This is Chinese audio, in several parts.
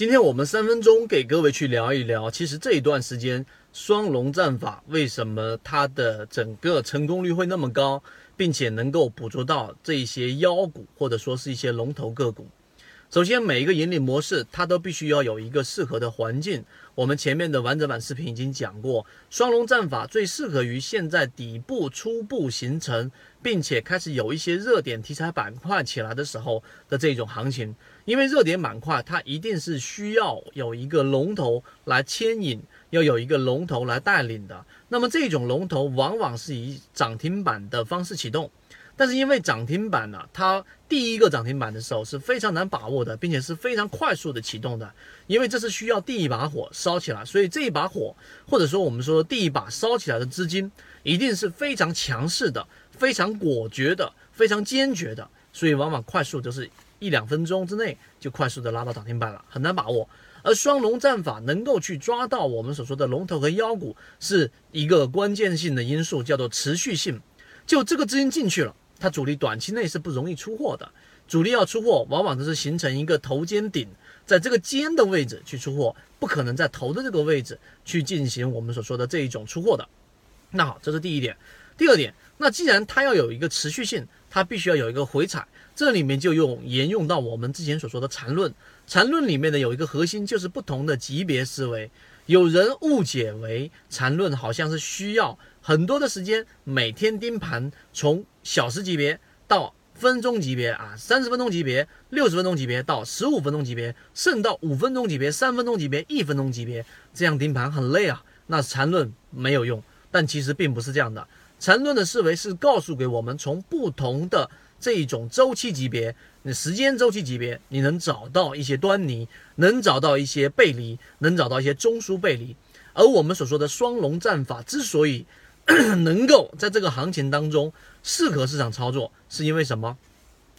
今天我们三分钟给各位去聊一聊，其实这一段时间双龙战法为什么它的整个成功率会那么高，并且能够捕捉到这些妖股或者说是一些龙头个股。首先，每一个盈利模式它都必须要有一个适合的环境。我们前面的完整版视频已经讲过，双龙战法最适合于现在底部初步形成，并且开始有一些热点题材板块起来的时候的这种行情。因为热点板块它一定是需要有一个龙头来牵引，要有一个龙头来带领的。那么这种龙头往往是以涨停板的方式启动，但是因为涨停板呢，它第一个涨停板的时候是非常难把握的，并且是非常快速的启动的，因为这是需要第一把火烧起来，所以这一把火或者说我们说第一把烧起来的资金一定是非常强势的、非常果决的、非常坚决的，所以往往快速就是。一两分钟之内就快速的拉到涨停板了，很难把握。而双龙战法能够去抓到我们所说的龙头和妖股，是一个关键性的因素，叫做持续性。就这个资金进去了，它主力短期内是不容易出货的。主力要出货，往往都是形成一个头肩顶，在这个尖的位置去出货，不可能在头的这个位置去进行我们所说的这一种出货的。那好，这是第一点。第二点，那既然它要有一个持续性，它必须要有一个回踩。这里面就用沿用到我们之前所说的缠论，缠论里面呢有一个核心就是不同的级别思维。有人误解为缠论好像是需要很多的时间，每天盯盘，从小时级别到分钟级别啊，三十分钟级别、六十分钟级别到十五分钟级别，甚到五分钟级别、三分钟级别、一分钟级别，这样盯盘很累啊。那缠论没有用，但其实并不是这样的。缠论的思维是告诉给我们从不同的。这一种周期级别，你时间周期级别，你能找到一些端倪，能找到一些背离，能找到一些中枢背离。而我们所说的双龙战法之所以 能够在这个行情当中适合市场操作，是因为什么？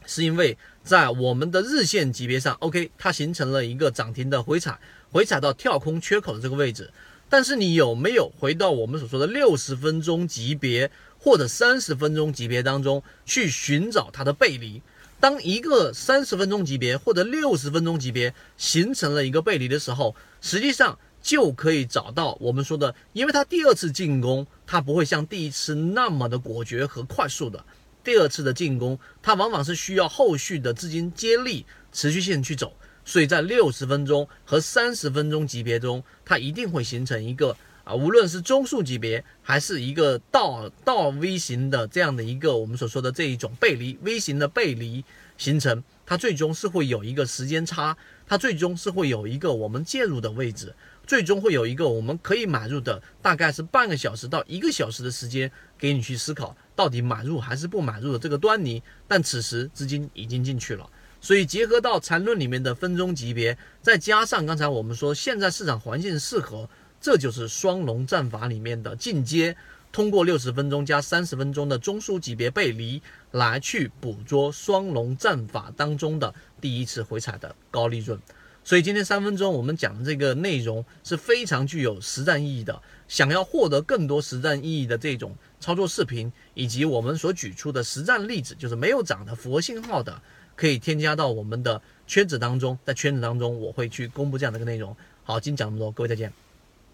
是因为在我们的日线级别上，OK，它形成了一个涨停的回踩，回踩到跳空缺口的这个位置。但是你有没有回到我们所说的六十分钟级别或者三十分钟级别当中去寻找它的背离？当一个三十分钟级别或者六十分钟级别形成了一个背离的时候，实际上就可以找到我们说的，因为他第二次进攻，他不会像第一次那么的果决和快速的。第二次的进攻，它往往是需要后续的资金接力、持续性去走。所以在六十分钟和三十分钟级别中，它一定会形成一个啊，无论是中数级别还是一个倒倒 V 型的这样的一个我们所说的这一种背离 V 型的背离形成，它最终是会有一个时间差，它最终是会有一个我们介入的位置，最终会有一个我们可以买入的，大概是半个小时到一个小时的时间给你去思考到底买入还是不买入的这个端倪，但此时资金已经进去了。所以结合到缠论里面的分钟级别，再加上刚才我们说现在市场环境适合，这就是双龙战法里面的进阶。通过六十分钟加三十分钟的中枢级别背离，来去捕捉双龙战法当中的第一次回踩的高利润。所以今天三分钟我们讲的这个内容是非常具有实战意义的。想要获得更多实战意义的这种操作视频，以及我们所举出的实战例子，就是没有涨的符合信号的。可以添加到我们的圈子当中，在圈子当中我会去公布这样的一个内容。好，今天讲这么多，各位再见。